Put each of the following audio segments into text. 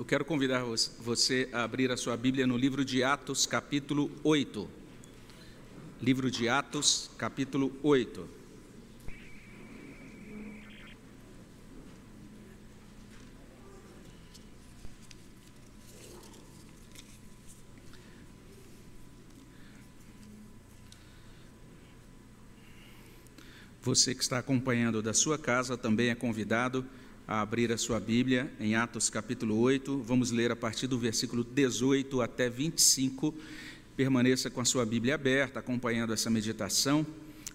Eu quero convidar você a abrir a sua Bíblia no livro de Atos, capítulo 8. Livro de Atos, capítulo 8. Você que está acompanhando da sua casa também é convidado a abrir a sua Bíblia em Atos capítulo 8. Vamos ler a partir do versículo 18 até 25. Permaneça com a sua Bíblia aberta, acompanhando essa meditação.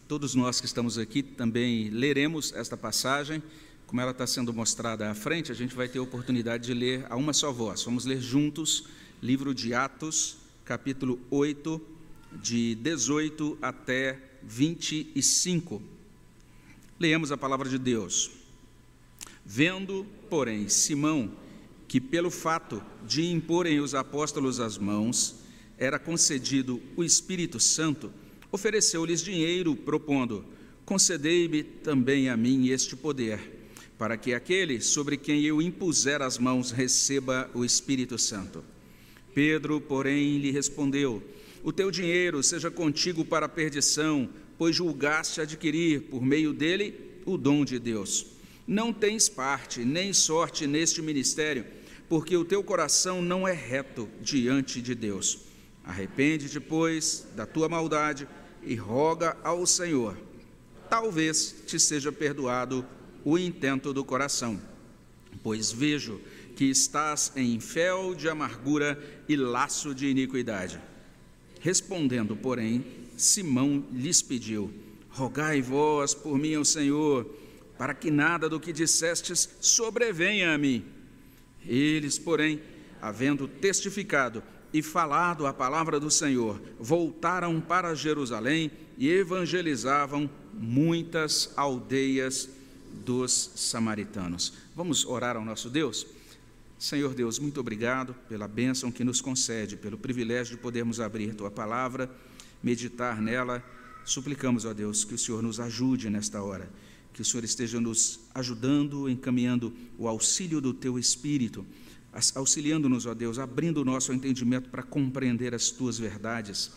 Todos nós que estamos aqui também leremos esta passagem. Como ela está sendo mostrada à frente, a gente vai ter a oportunidade de ler a uma só voz. Vamos ler juntos, livro de Atos, capítulo 8, de 18 até 25. Leemos a palavra de Deus. Vendo, porém, Simão, que pelo fato de imporem os apóstolos as mãos, era concedido o Espírito Santo, ofereceu-lhes dinheiro, propondo: Concedei-me também a mim este poder, para que aquele sobre quem eu impuser as mãos receba o Espírito Santo. Pedro, porém, lhe respondeu: O teu dinheiro seja contigo para a perdição, pois julgaste adquirir por meio dele o dom de Deus. Não tens parte nem sorte neste ministério, porque o teu coração não é reto diante de Deus. Arrepende-te, pois, da tua maldade e roga ao Senhor. Talvez te seja perdoado o intento do coração, pois vejo que estás em fel de amargura e laço de iniquidade. Respondendo, porém, Simão lhes pediu: Rogai vós por mim ao Senhor para que nada do que dissestes sobrevenha a mim. Eles, porém, havendo testificado e falado a palavra do Senhor, voltaram para Jerusalém e evangelizavam muitas aldeias dos samaritanos. Vamos orar ao nosso Deus? Senhor Deus, muito obrigado pela bênção que nos concede, pelo privilégio de podermos abrir tua palavra, meditar nela. Suplicamos, ó Deus, que o Senhor nos ajude nesta hora que o Senhor esteja nos ajudando, encaminhando o auxílio do teu Espírito, auxiliando-nos, ó Deus, abrindo o nosso entendimento para compreender as tuas verdades.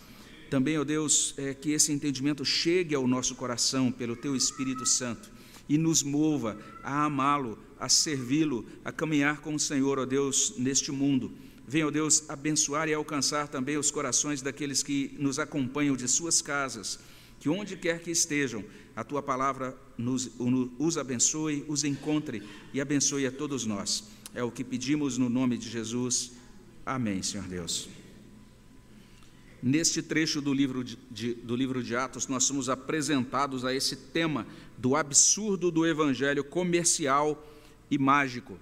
Também, ó Deus, é, que esse entendimento chegue ao nosso coração pelo teu Espírito Santo e nos mova a amá-lo, a servi-lo, a caminhar com o Senhor, ó Deus, neste mundo. Venha, ó Deus, abençoar e alcançar também os corações daqueles que nos acompanham de suas casas, que onde quer que estejam, a tua palavra nos, os abençoe, os encontre e abençoe a todos nós. É o que pedimos no nome de Jesus. Amém, Senhor Deus. Neste trecho do livro de, de, do livro de Atos, nós somos apresentados a esse tema do absurdo do evangelho comercial e mágico.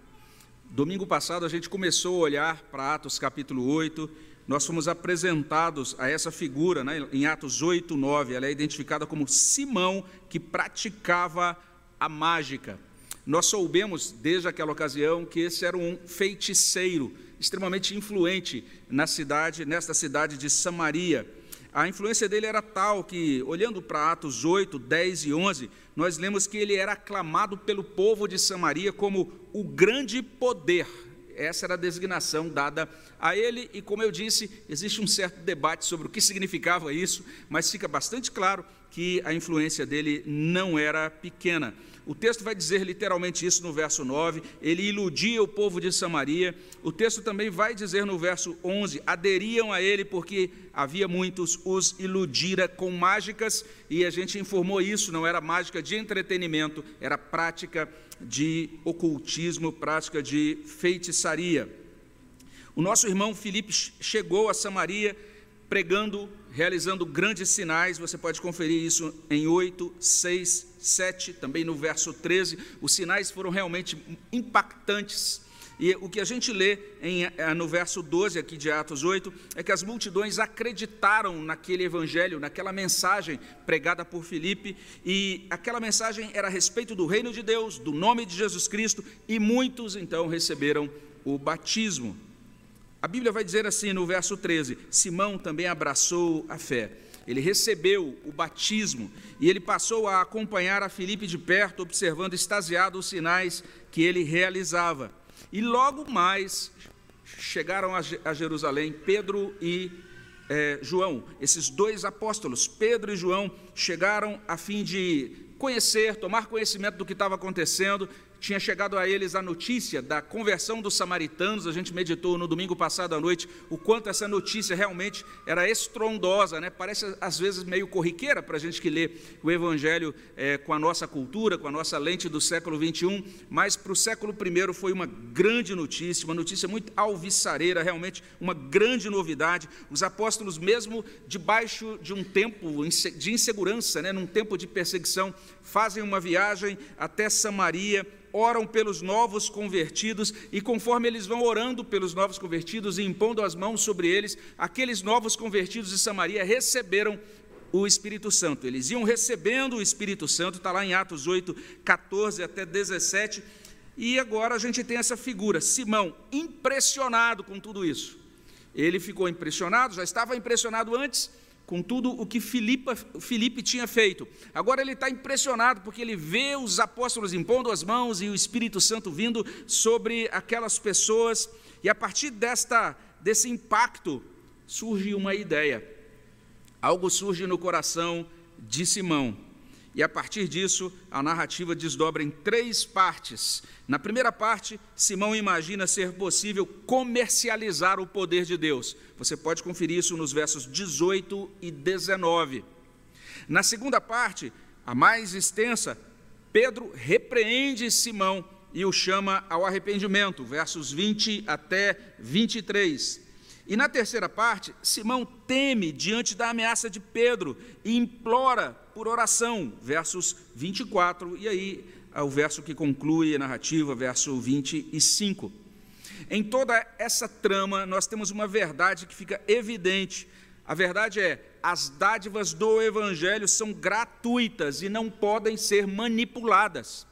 Domingo passado a gente começou a olhar para Atos capítulo 8 nós fomos apresentados a essa figura né, em Atos 8, 9. Ela é identificada como Simão, que praticava a mágica. Nós soubemos, desde aquela ocasião, que esse era um feiticeiro extremamente influente na cidade, nesta cidade de Samaria. A influência dele era tal que, olhando para Atos 8, 10 e 11, nós lemos que ele era aclamado pelo povo de Samaria como o grande poder essa era a designação dada a ele, e como eu disse, existe um certo debate sobre o que significava isso, mas fica bastante claro que a influência dele não era pequena. O texto vai dizer literalmente isso no verso 9, ele iludia o povo de Samaria. O texto também vai dizer no verso 11: aderiam a ele porque havia muitos os iludira com mágicas, e a gente informou isso, não era mágica de entretenimento, era prática de ocultismo, prática de feitiçaria. O nosso irmão Filipe chegou a Samaria pregando, realizando grandes sinais, você pode conferir isso em 8, 6, 7, também no verso 13. Os sinais foram realmente impactantes. E o que a gente lê em, eh, no verso 12 aqui de Atos 8 é que as multidões acreditaram naquele evangelho, naquela mensagem pregada por Filipe, e aquela mensagem era a respeito do reino de Deus, do nome de Jesus Cristo, e muitos então receberam o batismo. A Bíblia vai dizer assim no verso 13: Simão também abraçou a fé. Ele recebeu o batismo e ele passou a acompanhar a Filipe de perto, observando extasiado os sinais que ele realizava. E logo mais chegaram a Jerusalém, Pedro e é, João, esses dois apóstolos, Pedro e João, chegaram a fim de conhecer, tomar conhecimento do que estava acontecendo tinha chegado a eles a notícia da conversão dos samaritanos. A gente meditou no domingo passado à noite o quanto essa notícia realmente era estrondosa, né? Parece às vezes meio corriqueira para a gente que lê o Evangelho é, com a nossa cultura, com a nossa lente do século 21, mas para o século I foi uma grande notícia, uma notícia muito alvissareira, realmente uma grande novidade. Os apóstolos, mesmo debaixo de um tempo de insegurança, né? num tempo de perseguição, fazem uma viagem até Samaria oram pelos novos convertidos, e conforme eles vão orando pelos novos convertidos e impondo as mãos sobre eles, aqueles novos convertidos de Samaria receberam o Espírito Santo. Eles iam recebendo o Espírito Santo, está lá em Atos 8, 14 até 17. E agora a gente tem essa figura, Simão, impressionado com tudo isso. Ele ficou impressionado, já estava impressionado antes, com tudo o que Filipe, Filipe tinha feito. Agora ele está impressionado porque ele vê os apóstolos impondo as mãos e o Espírito Santo vindo sobre aquelas pessoas, e a partir desta, desse impacto surge uma ideia. Algo surge no coração de Simão. E a partir disso, a narrativa desdobra em três partes. Na primeira parte, Simão imagina ser possível comercializar o poder de Deus. Você pode conferir isso nos versos 18 e 19. Na segunda parte, a mais extensa, Pedro repreende Simão e o chama ao arrependimento, versos 20 até 23. E na terceira parte, Simão teme diante da ameaça de Pedro e implora por oração, versos 24, e aí é o verso que conclui a narrativa, verso 25. Em toda essa trama, nós temos uma verdade que fica evidente. A verdade é: as dádivas do Evangelho são gratuitas e não podem ser manipuladas.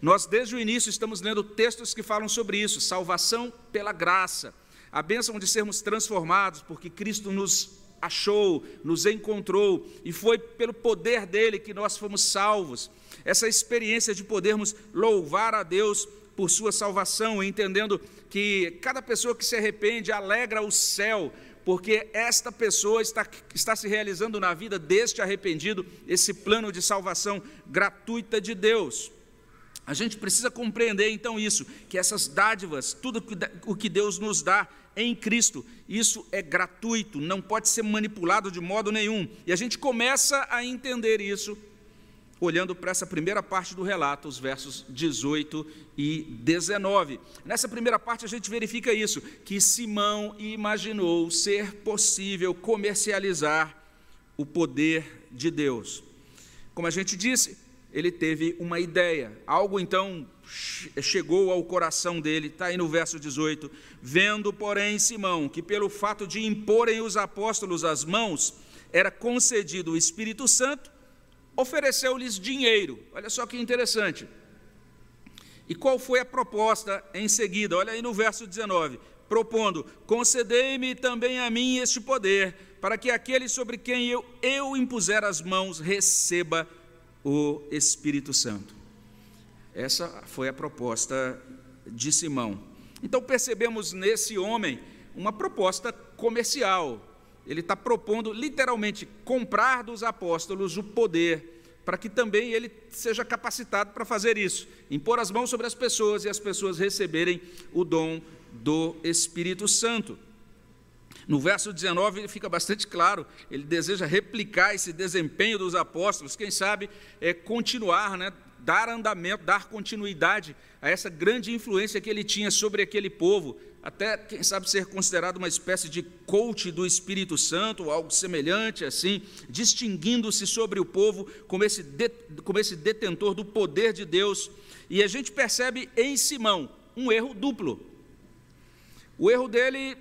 Nós, desde o início, estamos lendo textos que falam sobre isso: salvação pela graça a bênção de sermos transformados, porque Cristo nos achou, nos encontrou, e foi pelo poder dele que nós fomos salvos. Essa experiência de podermos louvar a Deus por sua salvação, entendendo que cada pessoa que se arrepende alegra o céu, porque esta pessoa está, está se realizando na vida deste arrependido esse plano de salvação gratuita de Deus. A gente precisa compreender então isso, que essas dádivas, tudo o que Deus nos dá, em Cristo. Isso é gratuito, não pode ser manipulado de modo nenhum. E a gente começa a entender isso olhando para essa primeira parte do relato, os versos 18 e 19. Nessa primeira parte a gente verifica isso, que Simão imaginou ser possível comercializar o poder de Deus. Como a gente disse, ele teve uma ideia, algo então chegou ao coração dele, está aí no verso 18. Vendo, porém, Simão, que pelo fato de imporem os apóstolos as mãos, era concedido o Espírito Santo, ofereceu-lhes dinheiro. Olha só que interessante. E qual foi a proposta em seguida? Olha aí no verso 19: propondo: Concedei-me também a mim este poder, para que aquele sobre quem eu, eu impuser as mãos receba o Espírito Santo. Essa foi a proposta de Simão. Então percebemos nesse homem uma proposta comercial. Ele está propondo literalmente comprar dos apóstolos o poder, para que também ele seja capacitado para fazer isso, impor as mãos sobre as pessoas e as pessoas receberem o dom do Espírito Santo. No verso 19 fica bastante claro, ele deseja replicar esse desempenho dos apóstolos, quem sabe é, continuar, né, dar andamento, dar continuidade a essa grande influência que ele tinha sobre aquele povo, até, quem sabe, ser considerado uma espécie de coach do Espírito Santo, algo semelhante assim, distinguindo-se sobre o povo como esse, de, como esse detentor do poder de Deus. E a gente percebe em Simão um erro duplo. O erro dele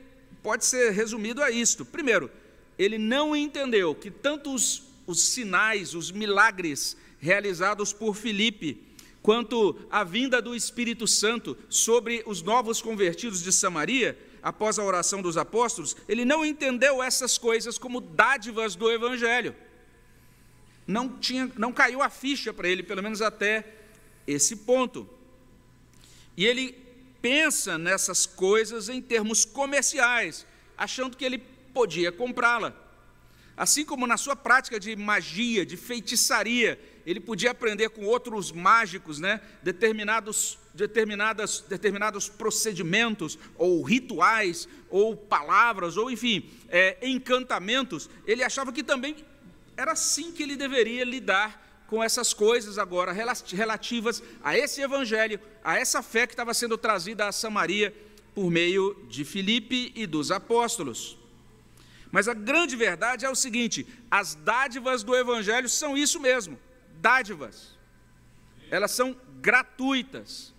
pode ser resumido a isto: primeiro, ele não entendeu que tanto os, os sinais, os milagres realizados por Filipe, quanto à vinda do Espírito Santo sobre os novos convertidos de Samaria, após a oração dos apóstolos, ele não entendeu essas coisas como dádivas do Evangelho. Não, tinha, não caiu a ficha para ele, pelo menos até esse ponto. E ele pensa nessas coisas em termos comerciais, achando que ele podia comprá-la. Assim como na sua prática de magia, de feitiçaria, ele podia aprender com outros mágicos, né, determinados, determinadas, determinados procedimentos, ou rituais, ou palavras, ou enfim, é, encantamentos. Ele achava que também era assim que ele deveria lidar com essas coisas agora relativas a esse evangelho, a essa fé que estava sendo trazida a Samaria por meio de Filipe e dos apóstolos. Mas a grande verdade é o seguinte: as dádivas do evangelho são isso mesmo, dádivas. Elas são gratuitas.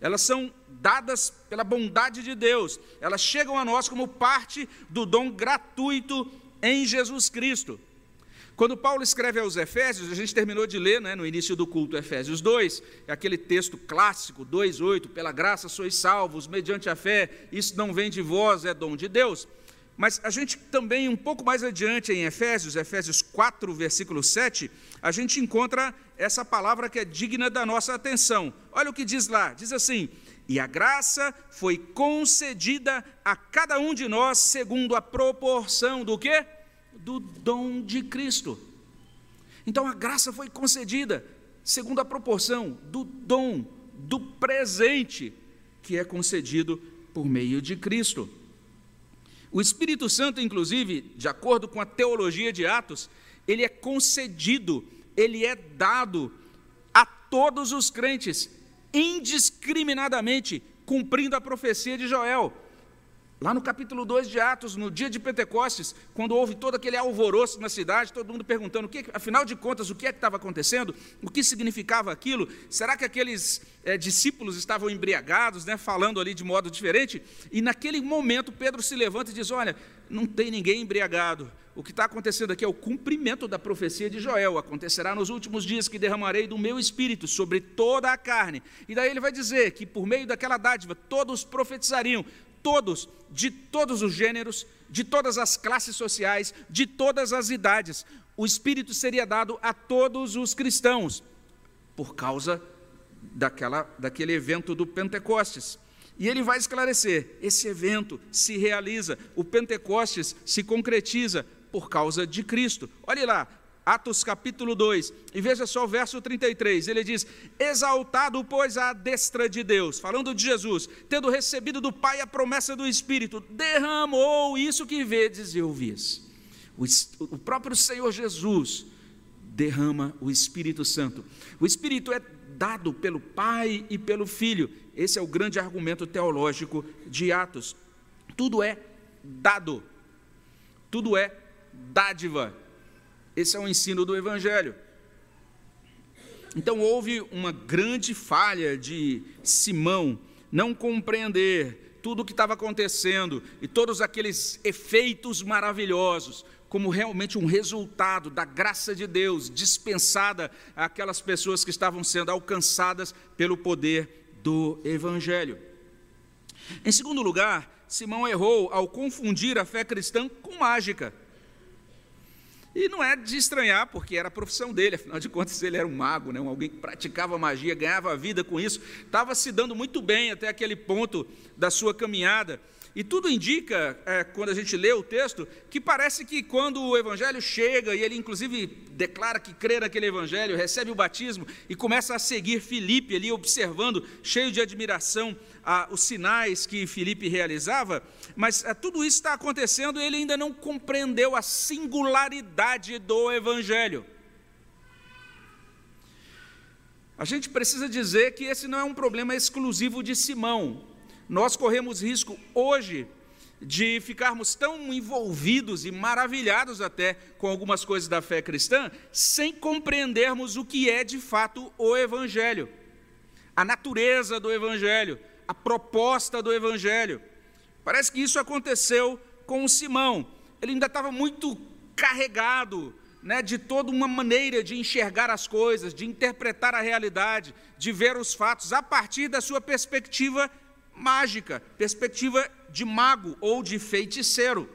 Elas são dadas pela bondade de Deus. Elas chegam a nós como parte do dom gratuito em Jesus Cristo. Quando Paulo escreve aos Efésios, a gente terminou de ler né, no início do culto Efésios 2, é aquele texto clássico, 2,8, pela graça sois salvos, mediante a fé, isso não vem de vós, é dom de Deus. Mas a gente também, um pouco mais adiante em Efésios, Efésios 4, versículo 7, a gente encontra essa palavra que é digna da nossa atenção. Olha o que diz lá: diz assim: E a graça foi concedida a cada um de nós segundo a proporção do quê? Do dom de Cristo. Então a graça foi concedida segundo a proporção do dom, do presente que é concedido por meio de Cristo. O Espírito Santo, inclusive, de acordo com a teologia de Atos, ele é concedido, ele é dado a todos os crentes, indiscriminadamente, cumprindo a profecia de Joel. Lá no capítulo 2 de Atos, no dia de Pentecostes, quando houve todo aquele alvoroço na cidade, todo mundo perguntando, o que, afinal de contas, o que é que estava acontecendo? O que significava aquilo? Será que aqueles é, discípulos estavam embriagados, né, falando ali de modo diferente? E naquele momento, Pedro se levanta e diz: Olha, não tem ninguém embriagado. O que está acontecendo aqui é o cumprimento da profecia de Joel. Acontecerá nos últimos dias que derramarei do meu espírito sobre toda a carne. E daí ele vai dizer que por meio daquela dádiva todos profetizariam, todos, de todos os gêneros, de todas as classes sociais, de todas as idades. O Espírito seria dado a todos os cristãos, por causa daquela, daquele evento do Pentecostes. E ele vai esclarecer: esse evento se realiza, o Pentecostes se concretiza por causa de Cristo. Olhe lá, Atos capítulo 2, e veja só o verso 33, ele diz: Exaltado, pois, a destra de Deus, falando de Jesus, tendo recebido do Pai a promessa do Espírito, derramou isso que vedes e ouvis. O próprio Senhor Jesus derrama o Espírito Santo. O Espírito é dado pelo Pai e pelo Filho. Esse é o grande argumento teológico de Atos. Tudo é dado, tudo é dádiva esse é o ensino do Evangelho. Então houve uma grande falha de Simão não compreender tudo o que estava acontecendo e todos aqueles efeitos maravilhosos, como realmente um resultado da graça de Deus dispensada àquelas pessoas que estavam sendo alcançadas pelo poder do Evangelho. Em segundo lugar, Simão errou ao confundir a fé cristã com mágica. E não é de estranhar, porque era a profissão dele, afinal de contas ele era um mago, né? alguém que praticava magia, ganhava vida com isso, estava se dando muito bem até aquele ponto da sua caminhada. E tudo indica, é, quando a gente lê o texto, que parece que quando o evangelho chega, e ele inclusive declara que crê naquele evangelho, recebe o batismo e começa a seguir Filipe ali, observando, cheio de admiração, os sinais que Filipe realizava, mas é, tudo isso está acontecendo e ele ainda não compreendeu a singularidade do Evangelho. A gente precisa dizer que esse não é um problema exclusivo de Simão. Nós corremos risco hoje de ficarmos tão envolvidos e maravilhados até com algumas coisas da fé cristã, sem compreendermos o que é de fato o Evangelho, a natureza do Evangelho, a proposta do Evangelho. Parece que isso aconteceu com o Simão. Ele ainda estava muito carregado né, de toda uma maneira de enxergar as coisas, de interpretar a realidade, de ver os fatos a partir da sua perspectiva mágica, perspectiva de mago ou de feiticeiro.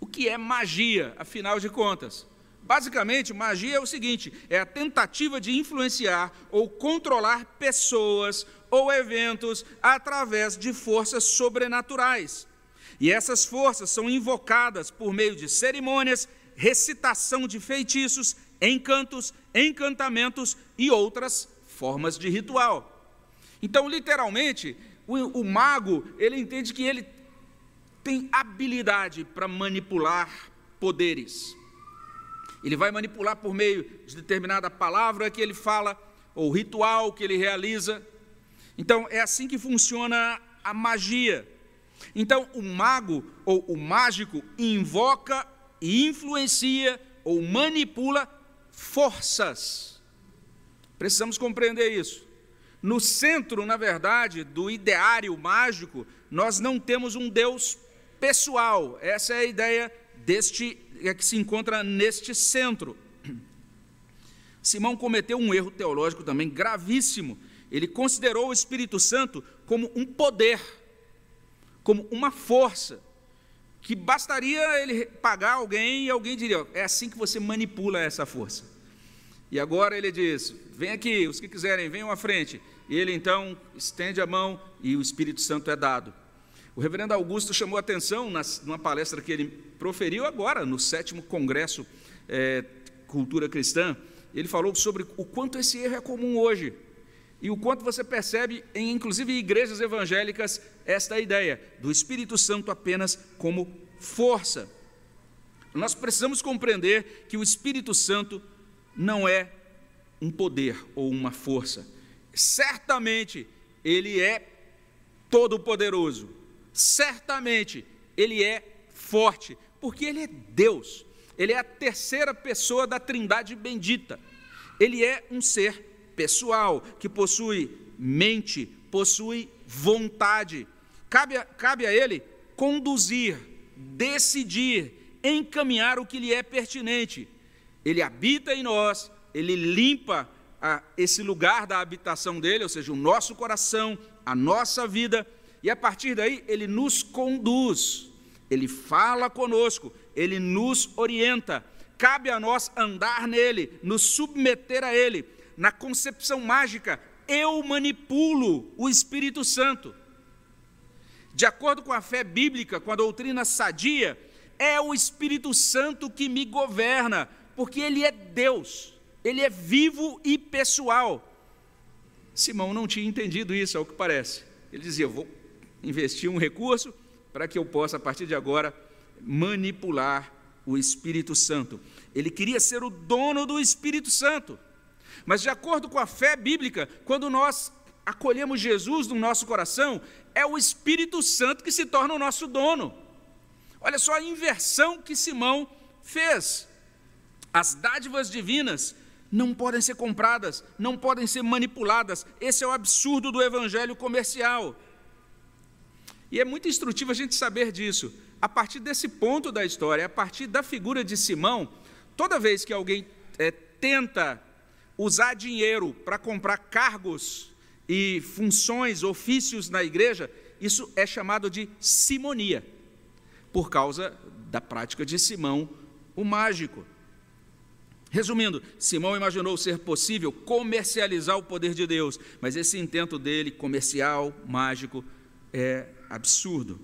O que é magia, afinal de contas? Basicamente, magia é o seguinte: é a tentativa de influenciar ou controlar pessoas ou eventos através de forças sobrenaturais. E essas forças são invocadas por meio de cerimônias, recitação de feitiços, encantos, encantamentos e outras formas de ritual. Então, literalmente, o, o mago, ele entende que ele tem habilidade para manipular poderes. Ele vai manipular por meio de determinada palavra que ele fala, ou ritual que ele realiza. Então, é assim que funciona a magia. Então, o mago ou o mágico invoca e influencia ou manipula forças. Precisamos compreender isso. No centro, na verdade, do ideário mágico, nós não temos um Deus pessoal. Essa é a ideia deste é que se encontra neste centro. Simão cometeu um erro teológico também gravíssimo. Ele considerou o Espírito Santo como um poder, como uma força, que bastaria ele pagar alguém e alguém diria: é assim que você manipula essa força. E agora ele diz: vem aqui, os que quiserem, venham à frente. E ele então estende a mão e o Espírito Santo é dado. O reverendo Augusto chamou atenção numa palestra que ele proferiu agora, no sétimo Congresso é, Cultura Cristã. Ele falou sobre o quanto esse erro é comum hoje e o quanto você percebe, em inclusive igrejas evangélicas, esta ideia do Espírito Santo apenas como força. Nós precisamos compreender que o Espírito Santo não é um poder ou uma força. Certamente ele é todo-poderoso. Certamente ele é forte, porque ele é Deus. Ele é a terceira pessoa da Trindade bendita. Ele é um ser pessoal que possui mente, possui vontade. Cabe a, cabe a ele conduzir, decidir, encaminhar o que lhe é pertinente. Ele habita em nós, ele limpa a, esse lugar da habitação dele, ou seja, o nosso coração, a nossa vida, e a partir daí ele nos conduz, ele fala conosco, ele nos orienta. Cabe a nós andar nele, nos submeter a ele. Na concepção mágica, eu manipulo o Espírito Santo. De acordo com a fé bíblica, com a doutrina sadia, é o Espírito Santo que me governa, porque ele é Deus ele é vivo e pessoal. Simão não tinha entendido isso, ao que parece. Ele dizia: vou investir um recurso para que eu possa, a partir de agora, manipular o Espírito Santo. Ele queria ser o dono do Espírito Santo. Mas, de acordo com a fé bíblica, quando nós acolhemos Jesus no nosso coração, é o Espírito Santo que se torna o nosso dono. Olha só a inversão que Simão fez. As dádivas divinas não podem ser compradas, não podem ser manipuladas. Esse é o absurdo do evangelho comercial. E é muito instrutivo a gente saber disso. A partir desse ponto da história, a partir da figura de Simão, toda vez que alguém é, tenta usar dinheiro para comprar cargos e funções, ofícios na igreja, isso é chamado de simonia, por causa da prática de Simão, o mágico. Resumindo, Simão imaginou ser possível comercializar o poder de Deus, mas esse intento dele, comercial, mágico, é absurdo.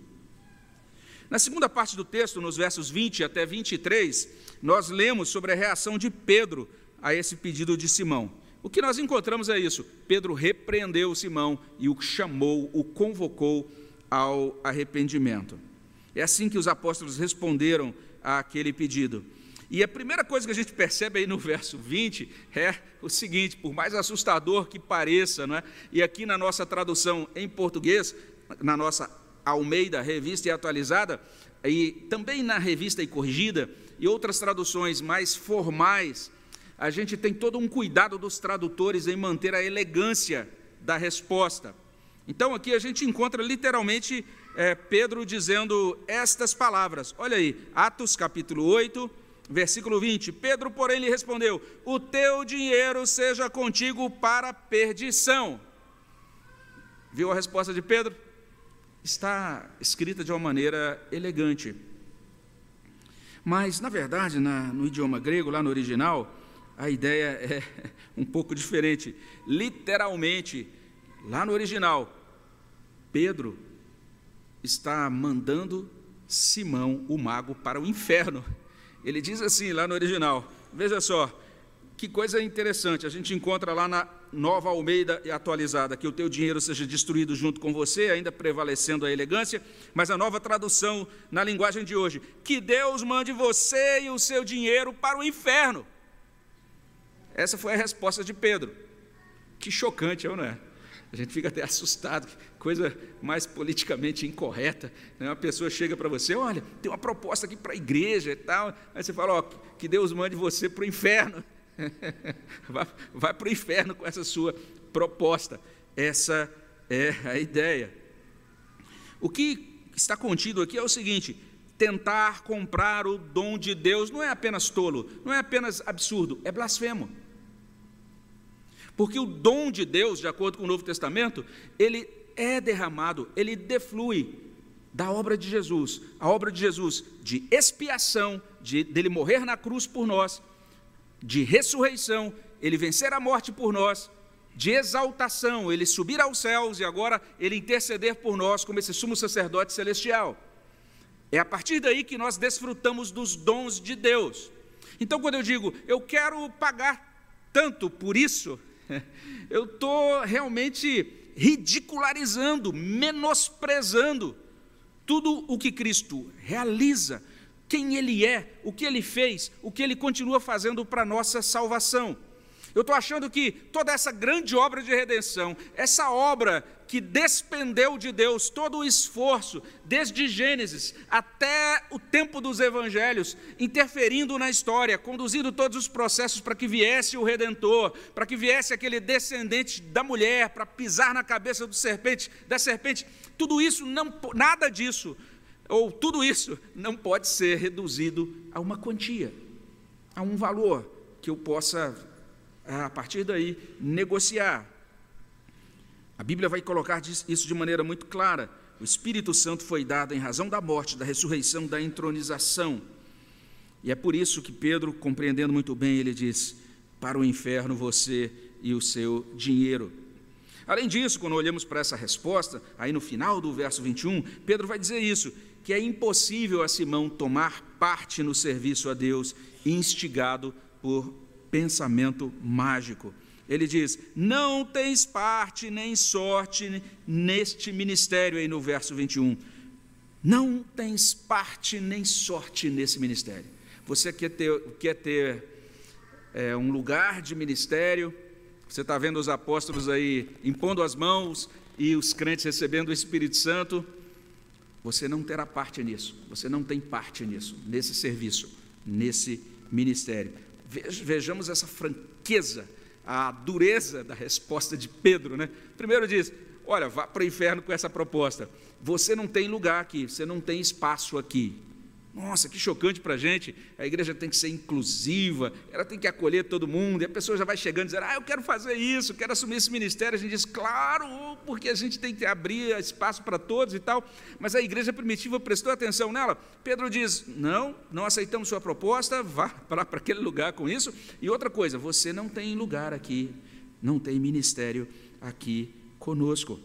Na segunda parte do texto, nos versos 20 até 23, nós lemos sobre a reação de Pedro a esse pedido de Simão. O que nós encontramos é isso: Pedro repreendeu Simão e o chamou, o convocou ao arrependimento. É assim que os apóstolos responderam àquele pedido. E a primeira coisa que a gente percebe aí no verso 20 é o seguinte: por mais assustador que pareça, não é? e aqui na nossa tradução em português, na nossa Almeida, revista e atualizada, e também na revista e corrigida, e outras traduções mais formais, a gente tem todo um cuidado dos tradutores em manter a elegância da resposta. Então aqui a gente encontra literalmente é, Pedro dizendo estas palavras. Olha aí, Atos capítulo 8, Versículo 20: Pedro, porém, lhe respondeu: O teu dinheiro seja contigo para perdição. Viu a resposta de Pedro? Está escrita de uma maneira elegante. Mas, na verdade, na, no idioma grego, lá no original, a ideia é um pouco diferente. Literalmente, lá no original, Pedro está mandando Simão, o mago, para o inferno. Ele diz assim lá no original: veja só, que coisa interessante, a gente encontra lá na nova Almeida atualizada, que o teu dinheiro seja destruído junto com você, ainda prevalecendo a elegância, mas a nova tradução na linguagem de hoje, que Deus mande você e o seu dinheiro para o inferno. Essa foi a resposta de Pedro. Que chocante, não é? A gente fica até assustado, coisa mais politicamente incorreta. Né? Uma pessoa chega para você, olha, tem uma proposta aqui para a igreja e tal. Aí você fala, ó, que Deus mande você para o inferno. vai, vai para o inferno com essa sua proposta. Essa é a ideia. O que está contido aqui é o seguinte: tentar comprar o dom de Deus não é apenas tolo, não é apenas absurdo, é blasfemo. Porque o dom de Deus, de acordo com o Novo Testamento, ele é derramado, ele deflui da obra de Jesus, a obra de Jesus de expiação, de dele morrer na cruz por nós, de ressurreição, ele vencer a morte por nós, de exaltação, ele subir aos céus e agora ele interceder por nós como esse sumo sacerdote celestial. É a partir daí que nós desfrutamos dos dons de Deus. Então, quando eu digo, eu quero pagar tanto por isso, eu estou realmente ridicularizando, menosprezando tudo o que Cristo realiza, quem Ele é, o que Ele fez, o que Ele continua fazendo para a nossa salvação. Eu estou achando que toda essa grande obra de redenção, essa obra que despendeu de Deus todo o esforço, desde Gênesis até o tempo dos evangelhos, interferindo na história, conduzindo todos os processos para que viesse o redentor, para que viesse aquele descendente da mulher, para pisar na cabeça do serpente, da serpente, tudo isso não nada disso, ou tudo isso não pode ser reduzido a uma quantia, a um valor que eu possa a partir daí, negociar. A Bíblia vai colocar isso de maneira muito clara. O Espírito Santo foi dado em razão da morte, da ressurreição, da entronização. E é por isso que Pedro, compreendendo muito bem, ele diz: Para o inferno você e o seu dinheiro. Além disso, quando olhamos para essa resposta, aí no final do verso 21, Pedro vai dizer isso: que é impossível a Simão tomar parte no serviço a Deus, instigado por pensamento mágico. Ele diz: Não tens parte nem sorte neste ministério, aí no verso 21. Não tens parte nem sorte nesse ministério. Você quer ter, quer ter é, um lugar de ministério, você está vendo os apóstolos aí impondo as mãos e os crentes recebendo o Espírito Santo. Você não terá parte nisso, você não tem parte nisso, nesse serviço, nesse ministério. Vejamos essa franqueza, a dureza da resposta de Pedro. Né? Primeiro diz: Olha, vá para o inferno com essa proposta. Você não tem lugar aqui, você não tem espaço aqui. Nossa, que chocante para a gente. A igreja tem que ser inclusiva, ela tem que acolher todo mundo. E a pessoa já vai chegando e dizendo: Ah, eu quero fazer isso, quero assumir esse ministério. A gente diz: Claro, porque a gente tem que abrir espaço para todos e tal. Mas a igreja primitiva prestou atenção nela. Pedro diz: Não, não aceitamos sua proposta, vá para, aquele lugar com isso. E outra coisa: Você não tem lugar aqui, não tem ministério aqui conosco.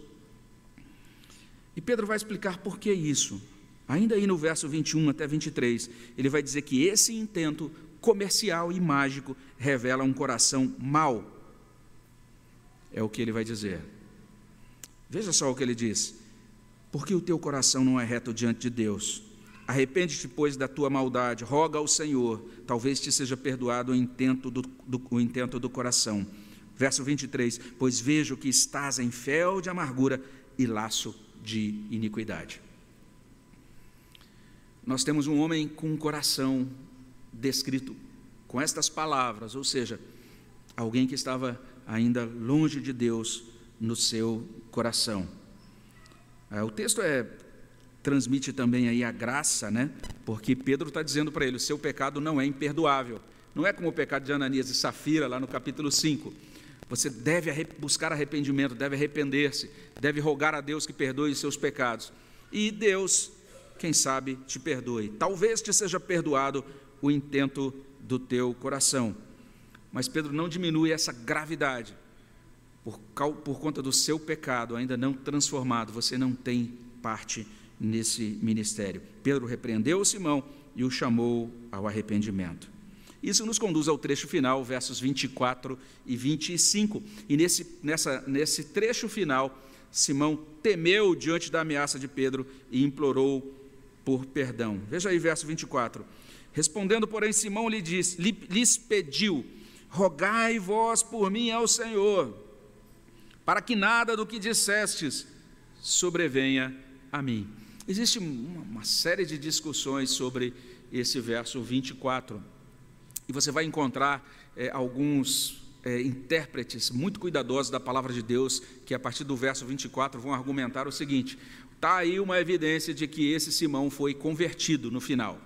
E Pedro vai explicar por que isso. Ainda aí no verso 21 até 23, ele vai dizer que esse intento comercial e mágico revela um coração mau. É o que ele vai dizer. Veja só o que ele diz. Porque o teu coração não é reto diante de Deus. Arrepende-te, pois, da tua maldade, roga ao Senhor, talvez te seja perdoado o intento do, do, o intento do coração. Verso 23: Pois vejo que estás em fel de amargura e laço de iniquidade. Nós temos um homem com um coração descrito com estas palavras, ou seja, alguém que estava ainda longe de Deus no seu coração. É, o texto é transmite também aí a graça, né? Porque Pedro está dizendo para ele: o seu pecado não é imperdoável. Não é como o pecado de Ananias e Safira, lá no capítulo 5. Você deve buscar arrependimento, deve arrepender-se, deve rogar a Deus que perdoe os seus pecados. E Deus quem sabe te perdoe. Talvez te seja perdoado o intento do teu coração. Mas Pedro não diminui essa gravidade. por, por conta do seu pecado ainda não transformado, você não tem parte nesse ministério. Pedro repreendeu Simão e o chamou ao arrependimento. Isso nos conduz ao trecho final, versos 24 e 25. E nesse, nessa, nesse trecho final, Simão temeu diante da ameaça de Pedro e implorou por perdão. Veja aí, verso 24. Respondendo, porém, Simão lhe disse, lhes pediu: Rogai vós por mim ao Senhor, para que nada do que dissestes sobrevenha a mim. Existe uma, uma série de discussões sobre esse verso 24. E você vai encontrar é, alguns é, intérpretes muito cuidadosos da palavra de Deus, que a partir do verso 24 vão argumentar o seguinte: está aí uma evidência de que esse Simão foi convertido no final.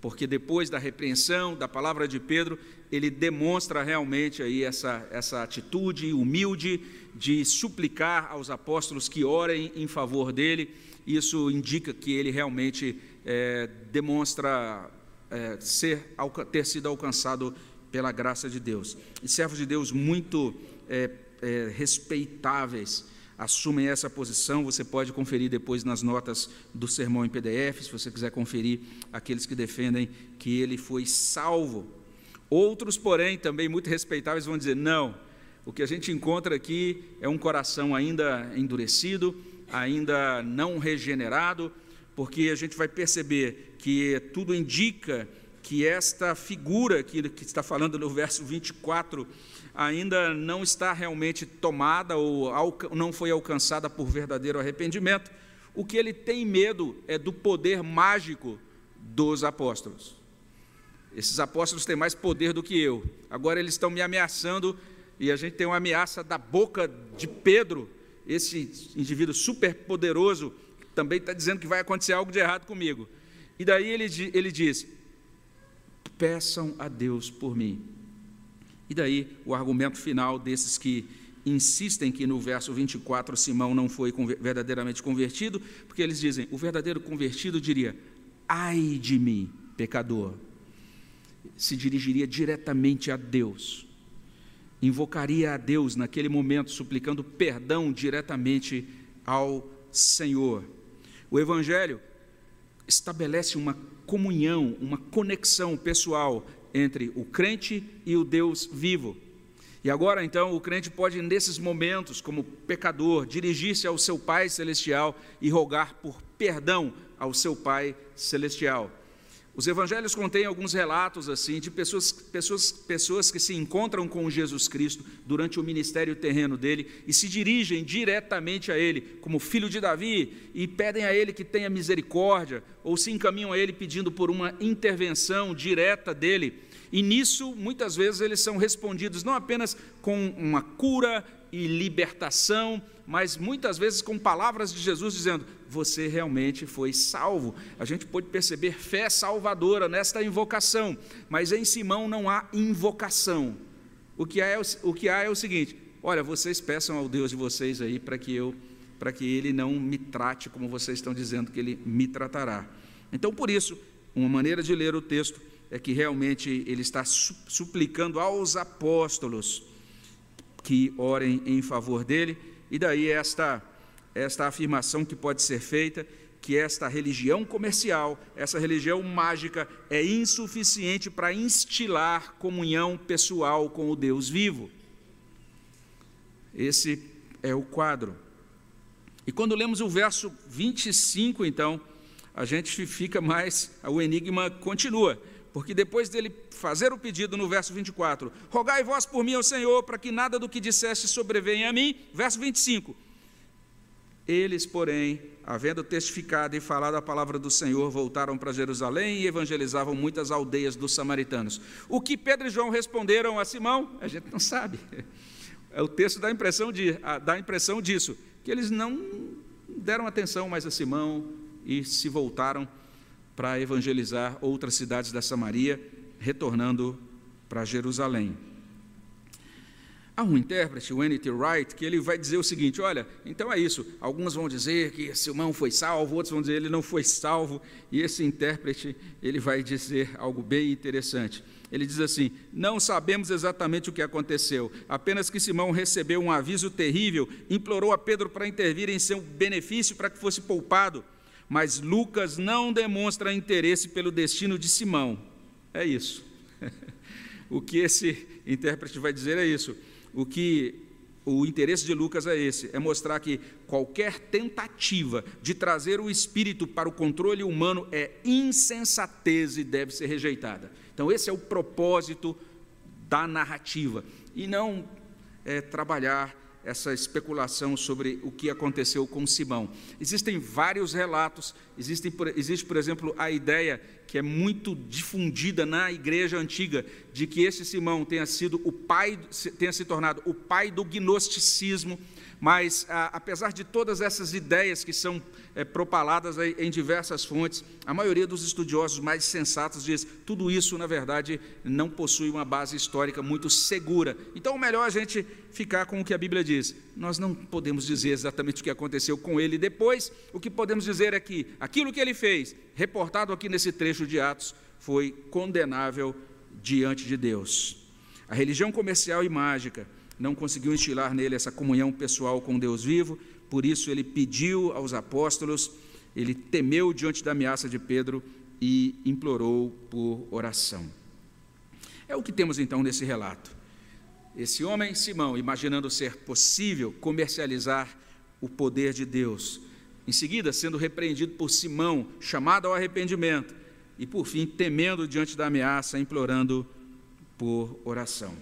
Porque depois da repreensão da palavra de Pedro, ele demonstra realmente aí essa, essa atitude humilde de suplicar aos apóstolos que orem em favor dele. Isso indica que ele realmente é, demonstra é, ser, ter sido alcançado pela graça de Deus. E servos de Deus muito é, é, respeitáveis assumem essa posição. Você pode conferir depois nas notas do sermão em PDF, se você quiser conferir aqueles que defendem que ele foi salvo. Outros, porém, também muito respeitáveis, vão dizer: não, o que a gente encontra aqui é um coração ainda endurecido, ainda não regenerado, porque a gente vai perceber que tudo indica que esta figura que, que está falando no verso 24 ainda não está realmente tomada ou não foi alcançada por verdadeiro arrependimento. O que ele tem medo é do poder mágico dos apóstolos. Esses apóstolos têm mais poder do que eu. Agora eles estão me ameaçando e a gente tem uma ameaça da boca de Pedro, esse indivíduo super poderoso também está dizendo que vai acontecer algo de errado comigo. E daí ele, ele diz: peçam a Deus por mim. E daí o argumento final desses que insistem que no verso 24 Simão não foi verdadeiramente convertido, porque eles dizem: o verdadeiro convertido diria: ai de mim, pecador. Se dirigiria diretamente a Deus, invocaria a Deus naquele momento, suplicando perdão diretamente ao Senhor. O Evangelho estabelece uma comunhão, uma conexão pessoal entre o crente e o Deus vivo. E agora, então, o crente pode, nesses momentos, como pecador, dirigir-se ao seu Pai Celestial e rogar por perdão ao seu Pai Celestial. Os evangelhos contêm alguns relatos assim de pessoas, pessoas, pessoas que se encontram com Jesus Cristo durante o ministério terreno dele e se dirigem diretamente a ele, como filho de Davi, e pedem a ele que tenha misericórdia, ou se encaminham a ele pedindo por uma intervenção direta dele. E nisso, muitas vezes, eles são respondidos não apenas com uma cura e libertação, mas muitas vezes com palavras de Jesus dizendo: Você realmente foi salvo. A gente pode perceber fé salvadora nesta invocação, mas em Simão não há invocação. O que há é o, o, que há é o seguinte: Olha, vocês peçam ao Deus de vocês aí para que eu, para que Ele não me trate como vocês estão dizendo que Ele me tratará. Então, por isso, uma maneira de ler o texto é que realmente ele está suplicando aos apóstolos que orem em favor dele e daí esta, esta afirmação que pode ser feita, que esta religião comercial, essa religião mágica, é insuficiente para instilar comunhão pessoal com o Deus vivo. Esse é o quadro. E quando lemos o verso 25, então, a gente fica mais, o enigma continua porque depois dele fazer o pedido no verso 24, rogai vós por mim ao Senhor, para que nada do que disseste sobrevenha a mim, verso 25. Eles, porém, havendo testificado e falado a palavra do Senhor, voltaram para Jerusalém e evangelizavam muitas aldeias dos samaritanos. O que Pedro e João responderam a Simão, a gente não sabe. É o texto dá a impressão, de, dá a impressão disso, que eles não deram atenção mais a Simão e se voltaram para evangelizar outras cidades da Samaria, retornando para Jerusalém. Há um intérprete, o N.T. Wright, que ele vai dizer o seguinte: olha, então é isso. Alguns vão dizer que Simão foi salvo, outros vão dizer que ele não foi salvo. E esse intérprete ele vai dizer algo bem interessante. Ele diz assim: Não sabemos exatamente o que aconteceu, apenas que Simão recebeu um aviso terrível, implorou a Pedro para intervir em seu benefício para que fosse poupado. Mas Lucas não demonstra interesse pelo destino de Simão. É isso. o que esse intérprete vai dizer é isso o que o interesse de Lucas é esse: é mostrar que qualquer tentativa de trazer o espírito para o controle humano é insensatez e deve ser rejeitada. Então, esse é o propósito da narrativa, e não é, trabalhar essa especulação sobre o que aconteceu com Simão. Existem vários relatos, existe, existe, por exemplo, a ideia que é muito difundida na igreja antiga de que esse Simão tenha sido o pai, tenha se tornado o pai do gnosticismo, mas, a, apesar de todas essas ideias que são é, propaladas em diversas fontes, a maioria dos estudiosos mais sensatos diz tudo isso, na verdade, não possui uma base histórica muito segura. Então, melhor a gente ficar com o que a Bíblia diz. Nós não podemos dizer exatamente o que aconteceu com ele depois, o que podemos dizer é que aquilo que ele fez, reportado aqui nesse trecho de Atos, foi condenável diante de Deus. A religião comercial e mágica não conseguiu instilar nele essa comunhão pessoal com Deus vivo, por isso ele pediu aos apóstolos, ele temeu diante da ameaça de Pedro e implorou por oração. É o que temos então nesse relato. Esse homem, Simão, imaginando ser possível comercializar o poder de Deus, em seguida sendo repreendido por Simão, chamado ao arrependimento, e por fim temendo diante da ameaça, implorando por oração.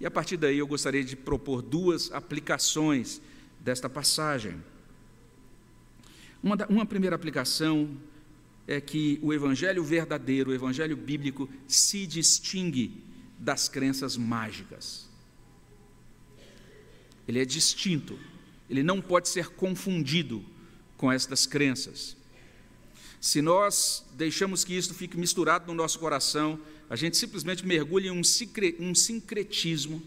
E a partir daí eu gostaria de propor duas aplicações desta passagem. Uma, uma primeira aplicação é que o evangelho verdadeiro, o evangelho bíblico, se distingue das crenças mágicas. Ele é distinto, ele não pode ser confundido com estas crenças. Se nós deixamos que isso fique misturado no nosso coração, a gente simplesmente mergulha em um sincretismo,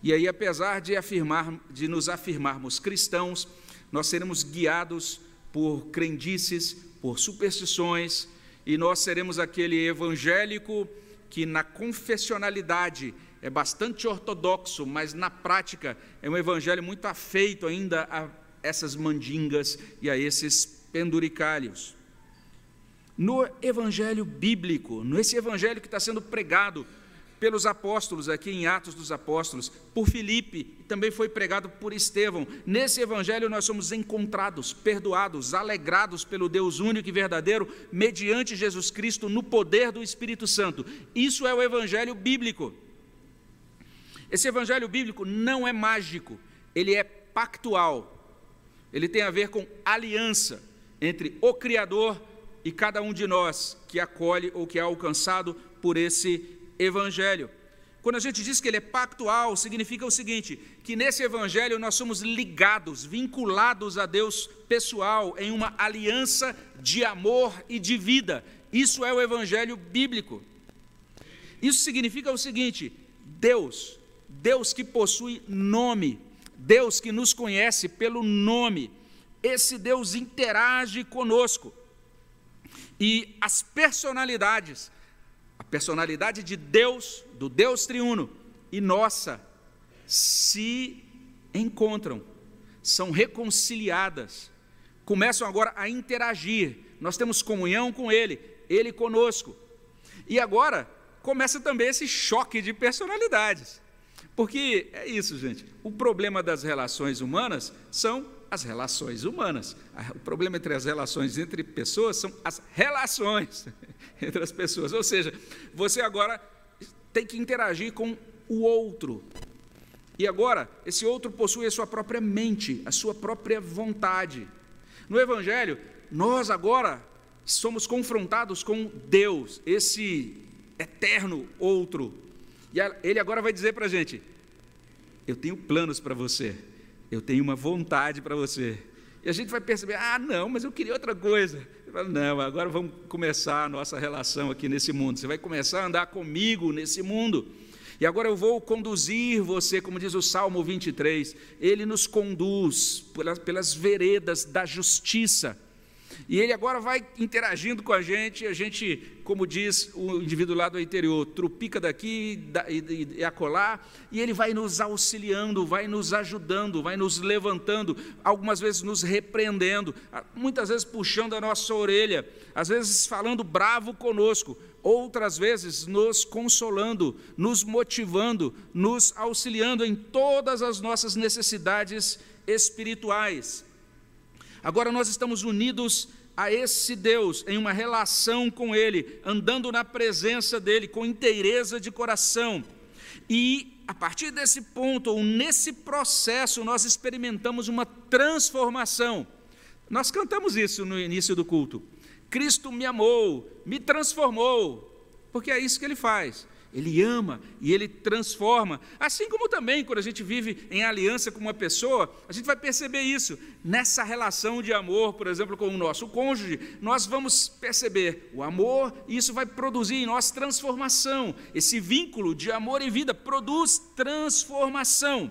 e aí, apesar de, afirmar, de nos afirmarmos cristãos, nós seremos guiados por crendices, por superstições, e nós seremos aquele evangélico que na confessionalidade é bastante ortodoxo, mas na prática é um evangelho muito afeito ainda a essas mandingas e a esses penduricalhos no evangelho bíblico, nesse evangelho que está sendo pregado pelos apóstolos aqui em Atos dos Apóstolos, por Filipe, também foi pregado por Estevão. Nesse evangelho nós somos encontrados, perdoados, alegrados pelo Deus único e verdadeiro, mediante Jesus Cristo no poder do Espírito Santo. Isso é o evangelho bíblico. Esse evangelho bíblico não é mágico, ele é pactual. Ele tem a ver com aliança entre o Criador e cada um de nós que acolhe ou que é alcançado por esse evangelho. Quando a gente diz que ele é pactual, significa o seguinte: que nesse evangelho nós somos ligados, vinculados a Deus pessoal, em uma aliança de amor e de vida. Isso é o evangelho bíblico. Isso significa o seguinte: Deus, Deus que possui nome, Deus que nos conhece pelo nome, esse Deus interage conosco e as personalidades, a personalidade de Deus, do Deus triuno e nossa, se encontram, são reconciliadas, começam agora a interagir. Nós temos comunhão com Ele, Ele conosco. E agora começa também esse choque de personalidades. Porque é isso, gente. O problema das relações humanas são as relações humanas. O problema entre as relações entre pessoas são as relações entre as pessoas. Ou seja, você agora tem que interagir com o outro. E agora, esse outro possui a sua própria mente, a sua própria vontade. No Evangelho, nós agora somos confrontados com Deus, esse eterno outro. E ele agora vai dizer para a gente: Eu tenho planos para você eu tenho uma vontade para você. E a gente vai perceber, ah, não, mas eu queria outra coisa. Falo, não, agora vamos começar a nossa relação aqui nesse mundo. Você vai começar a andar comigo nesse mundo. E agora eu vou conduzir você, como diz o Salmo 23, ele nos conduz pelas, pelas veredas da justiça. E ele agora vai interagindo com a gente, a gente, como diz o indivíduo lá do interior, trupica daqui e, e acolá, e ele vai nos auxiliando, vai nos ajudando, vai nos levantando, algumas vezes nos repreendendo, muitas vezes puxando a nossa orelha, às vezes falando bravo conosco, outras vezes nos consolando, nos motivando, nos auxiliando em todas as nossas necessidades espirituais. Agora nós estamos unidos a esse Deus, em uma relação com Ele, andando na presença dEle, com inteireza de coração. E a partir desse ponto, ou nesse processo, nós experimentamos uma transformação. Nós cantamos isso no início do culto. Cristo me amou, me transformou, porque é isso que Ele faz. Ele ama e ele transforma. Assim como também, quando a gente vive em aliança com uma pessoa, a gente vai perceber isso. Nessa relação de amor, por exemplo, com o nosso cônjuge, nós vamos perceber o amor e isso vai produzir em nós transformação. Esse vínculo de amor e vida produz transformação.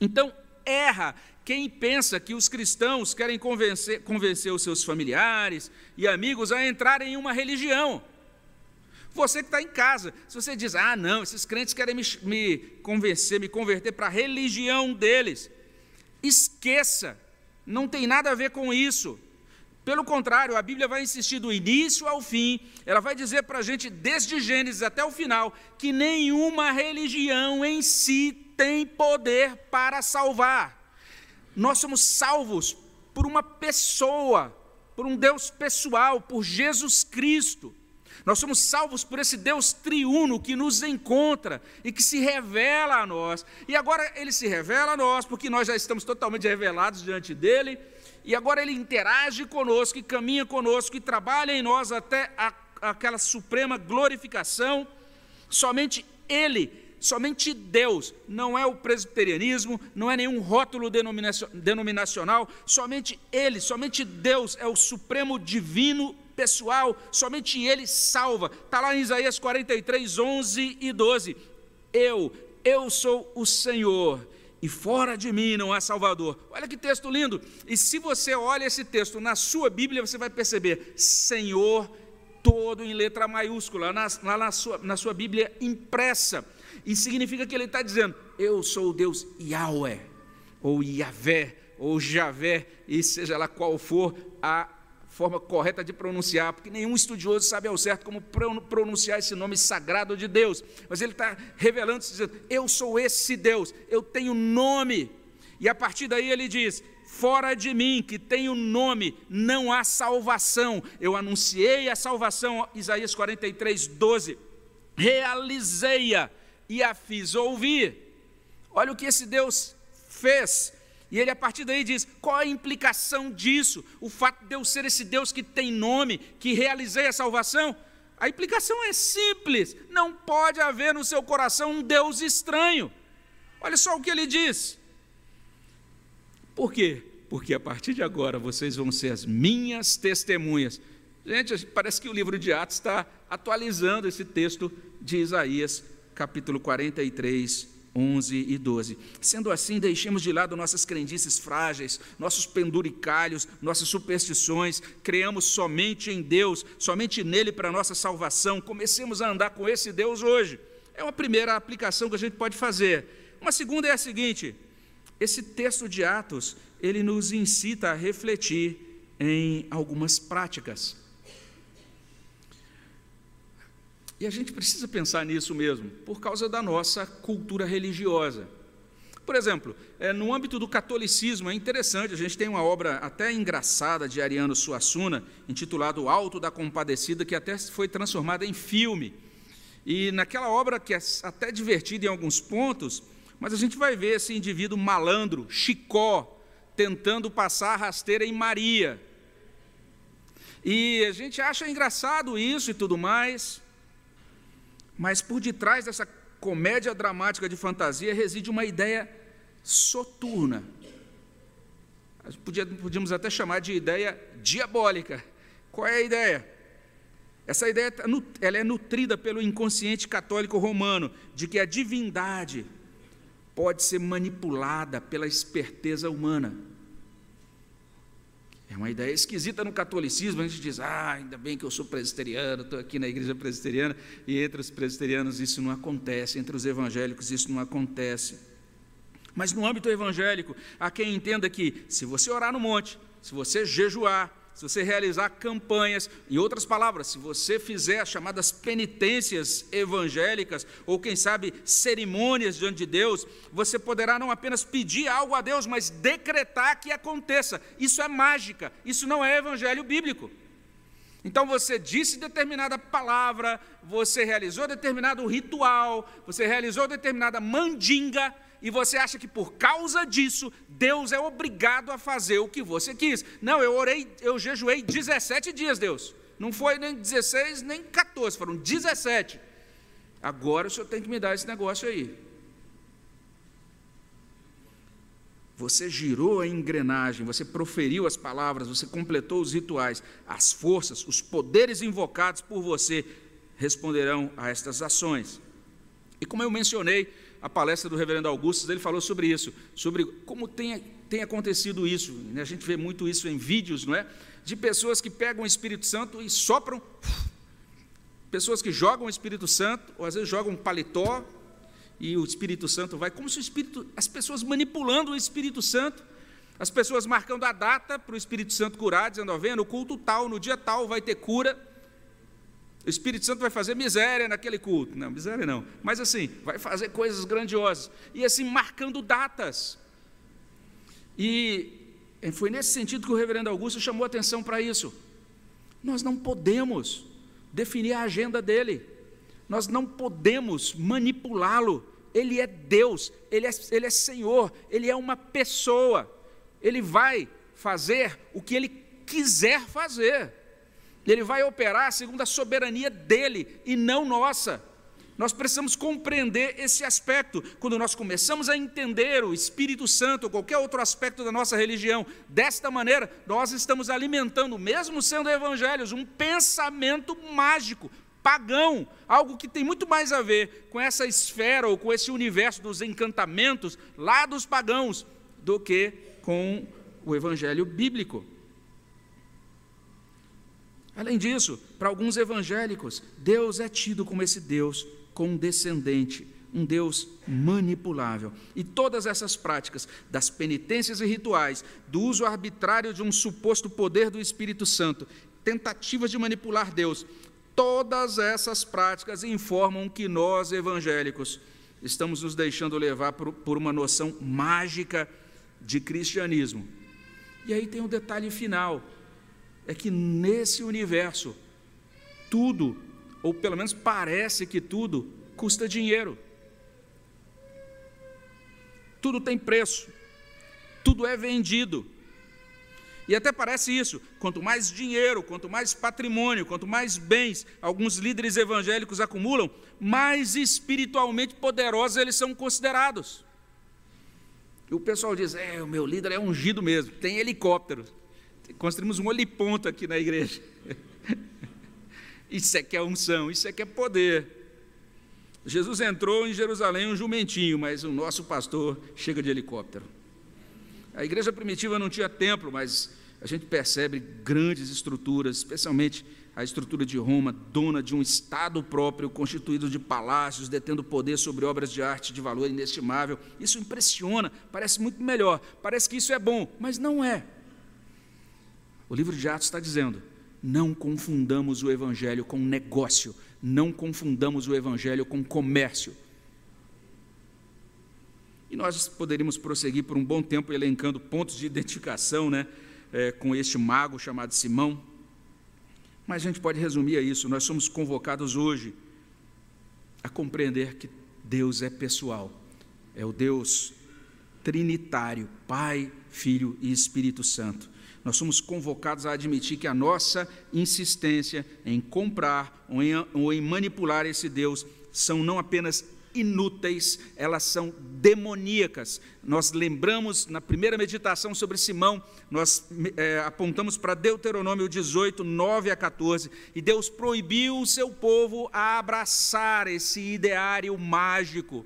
Então, erra quem pensa que os cristãos querem convencer, convencer os seus familiares e amigos a entrarem em uma religião. Você que está em casa, se você diz, ah, não, esses crentes querem me, me convencer, me converter para a religião deles, esqueça, não tem nada a ver com isso. Pelo contrário, a Bíblia vai insistir do início ao fim, ela vai dizer para a gente, desde Gênesis até o final, que nenhuma religião em si tem poder para salvar. Nós somos salvos por uma pessoa, por um Deus pessoal, por Jesus Cristo. Nós somos salvos por esse Deus triuno que nos encontra e que se revela a nós. E agora ele se revela a nós, porque nós já estamos totalmente revelados diante dele. E agora ele interage conosco, e caminha conosco, e trabalha em nós até a, aquela suprema glorificação. Somente ele somente Deus, não é o presbiterianismo, não é nenhum rótulo denominacional, somente Ele, somente Deus é o supremo divino pessoal, somente Ele salva. Está lá em Isaías 43, 11 e 12. Eu, eu sou o Senhor, e fora de mim não há Salvador. Olha que texto lindo! E se você olha esse texto na sua Bíblia, você vai perceber: Senhor, todo em letra maiúscula, na, lá na sua, na sua Bíblia impressa. E significa que ele está dizendo: Eu sou o Deus Yahweh, ou Yahvé, ou Javé, e seja lá qual for a forma correta de pronunciar, porque nenhum estudioso sabe ao certo como pronunciar esse nome sagrado de Deus, mas ele está revelando, dizendo: Eu sou esse Deus, eu tenho nome. E a partir daí ele diz: Fora de mim, que tenho nome, não há salvação. Eu anunciei a salvação, Isaías 43, 12. Realizei-a e a fiz ouvir. Olha o que esse Deus fez e ele, a partir daí, diz: qual a implicação disso? O fato de eu ser esse Deus que tem nome, que realizei a salvação? A implicação é simples: não pode haver no seu coração um Deus estranho. Olha só o que ele diz. Por quê? Porque a partir de agora vocês vão ser as minhas testemunhas. Gente, parece que o livro de Atos está atualizando esse texto de Isaías, capítulo 43, 11 e 12. Sendo assim, deixemos de lado nossas crendices frágeis, nossos penduricalhos, nossas superstições, creamos somente em Deus, somente nele para a nossa salvação. Comecemos a andar com esse Deus hoje. É uma primeira aplicação que a gente pode fazer. Uma segunda é a seguinte: esse texto de Atos, ele nos incita a refletir em algumas práticas. E a gente precisa pensar nisso mesmo, por causa da nossa cultura religiosa. Por exemplo, é, no âmbito do catolicismo, é interessante, a gente tem uma obra até engraçada de Ariano Suassuna, intitulada O Alto da Compadecida, que até foi transformada em filme. E naquela obra, que é até divertida em alguns pontos, mas a gente vai ver esse indivíduo malandro, chicó, tentando passar a rasteira em Maria. E a gente acha engraçado isso e tudo mais, mas por detrás dessa comédia dramática de fantasia reside uma ideia soturna. Podíamos até chamar de ideia diabólica. Qual é a ideia? Essa ideia tá ela é nutrida pelo inconsciente católico romano de que a divindade pode ser manipulada pela esperteza humana. É uma ideia esquisita no catolicismo, a gente diz, ah, ainda bem que eu sou presbiteriano, estou aqui na igreja presbiteriana, e entre os presbiterianos isso não acontece, entre os evangélicos isso não acontece. Mas no âmbito evangélico, há quem entenda que se você orar no monte, se você jejuar, se você realizar campanhas, em outras palavras, se você fizer as chamadas penitências evangélicas, ou quem sabe cerimônias diante de Deus, você poderá não apenas pedir algo a Deus, mas decretar que aconteça. Isso é mágica, isso não é evangelho bíblico. Então você disse determinada palavra, você realizou determinado ritual, você realizou determinada mandinga, e você acha que por causa disso Deus é obrigado a fazer o que você quis. Não, eu orei, eu jejuei 17 dias, Deus. Não foi nem 16, nem 14, foram 17. Agora o senhor tem que me dar esse negócio aí. Você girou a engrenagem, você proferiu as palavras, você completou os rituais, as forças, os poderes invocados por você responderão a estas ações. E como eu mencionei, a palestra do reverendo Augusto, ele falou sobre isso, sobre como tem, tem acontecido isso. Né? A gente vê muito isso em vídeos, não é? De pessoas que pegam o Espírito Santo e sopram, pessoas que jogam o Espírito Santo, ou às vezes jogam um paletó, e o Espírito Santo vai, como se o Espírito, as pessoas manipulando o Espírito Santo, as pessoas marcando a data para o Espírito Santo curar, dizendo, ó, vendo, no culto tal, no dia tal vai ter cura, o Espírito Santo vai fazer miséria naquele culto. Não, miséria não. Mas assim, vai fazer coisas grandiosas. E assim, marcando datas. E foi nesse sentido que o reverendo Augusto chamou atenção para isso. Nós não podemos definir a agenda dele. Nós não podemos manipulá-lo. Ele é Deus, ele é, ele é Senhor, ele é uma pessoa. Ele vai fazer o que ele quiser fazer. Ele vai operar segundo a soberania dele e não nossa. Nós precisamos compreender esse aspecto. Quando nós começamos a entender o Espírito Santo ou qualquer outro aspecto da nossa religião, desta maneira, nós estamos alimentando, mesmo sendo evangelhos, um pensamento mágico, pagão, algo que tem muito mais a ver com essa esfera ou com esse universo dos encantamentos lá dos pagãos do que com o evangelho bíblico. Além disso, para alguns evangélicos, Deus é tido como esse Deus condescendente, um Deus manipulável. E todas essas práticas, das penitências e rituais, do uso arbitrário de um suposto poder do Espírito Santo, tentativas de manipular Deus, todas essas práticas informam que nós, evangélicos, estamos nos deixando levar por, uma noção mágica de cristianismo. E aí tem um detalhe final é que nesse universo, tudo, ou pelo menos parece que tudo, custa dinheiro. Tudo tem preço, tudo é vendido. E até parece isso: quanto mais dinheiro, quanto mais patrimônio, quanto mais bens alguns líderes evangélicos acumulam, mais espiritualmente poderosos eles são considerados. E o pessoal diz: é, o meu líder é ungido mesmo, tem helicóptero construímos um oliponto aqui na igreja. Isso é que é unção, isso é que é poder. Jesus entrou em Jerusalém um jumentinho, mas o nosso pastor chega de helicóptero. A igreja primitiva não tinha templo, mas a gente percebe grandes estruturas, especialmente a estrutura de Roma, dona de um Estado próprio, constituído de palácios, detendo poder sobre obras de arte de valor inestimável. Isso impressiona, parece muito melhor, parece que isso é bom, mas não é. O livro de Atos está dizendo: não confundamos o evangelho com negócio, não confundamos o evangelho com comércio. E nós poderíamos prosseguir por um bom tempo elencando pontos de identificação né, é, com este mago chamado Simão. Mas a gente pode resumir a isso: nós somos convocados hoje a compreender que Deus é pessoal, é o Deus trinitário, Pai, Filho e Espírito Santo. Nós somos convocados a admitir que a nossa insistência em comprar ou em, ou em manipular esse Deus são não apenas inúteis, elas são demoníacas. Nós lembramos na primeira meditação sobre Simão, nós é, apontamos para Deuteronômio 18, 9 a 14, e Deus proibiu o seu povo a abraçar esse ideário mágico,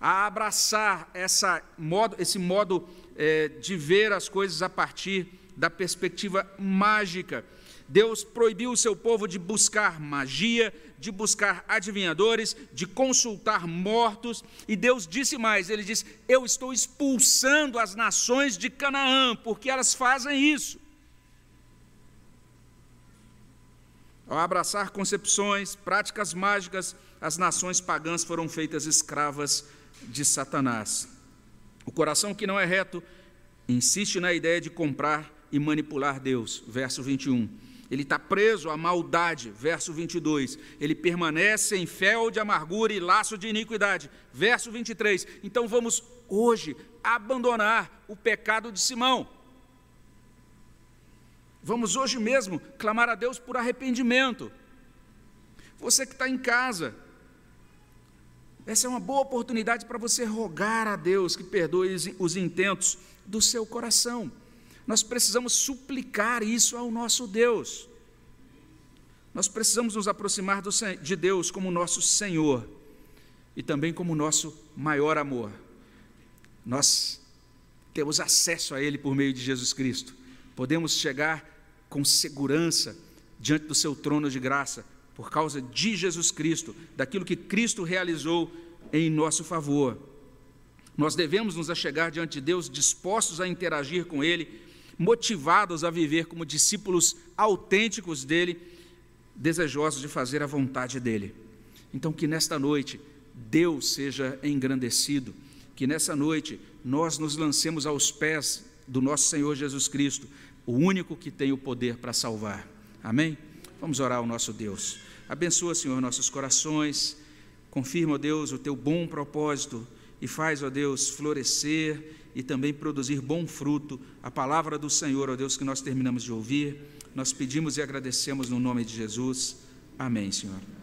a abraçar essa modo, esse modo é, de ver as coisas a partir da perspectiva mágica. Deus proibiu o seu povo de buscar magia, de buscar adivinhadores, de consultar mortos, e Deus disse mais: Ele diz: Eu estou expulsando as nações de Canaã, porque elas fazem isso. Ao abraçar concepções, práticas mágicas, as nações pagãs foram feitas escravas de Satanás. O coração que não é reto insiste na ideia de comprar e manipular Deus. Verso 21 ele está preso à maldade, verso 22. Ele permanece em fel de amargura e laço de iniquidade, verso 23. Então vamos hoje abandonar o pecado de Simão. Vamos hoje mesmo clamar a Deus por arrependimento. Você que está em casa, essa é uma boa oportunidade para você rogar a Deus que perdoe os intentos do seu coração. Nós precisamos suplicar isso ao nosso Deus. Nós precisamos nos aproximar de Deus como nosso Senhor e também como nosso maior amor. Nós temos acesso a Ele por meio de Jesus Cristo. Podemos chegar com segurança diante do seu trono de graça por causa de Jesus Cristo, daquilo que Cristo realizou em nosso favor. Nós devemos nos achegar diante de Deus dispostos a interagir com Ele motivados a viver como discípulos autênticos dele, desejosos de fazer a vontade dele. Então, que nesta noite Deus seja engrandecido, que nessa noite nós nos lancemos aos pés do nosso Senhor Jesus Cristo, o único que tem o poder para salvar. Amém? Vamos orar ao nosso Deus. Abençoa, Senhor, nossos corações. Confirma, ó Deus, o teu bom propósito e faz, ó Deus, florescer e também produzir bom fruto a palavra do Senhor, ó Deus, que nós terminamos de ouvir. Nós pedimos e agradecemos no nome de Jesus. Amém, Senhor.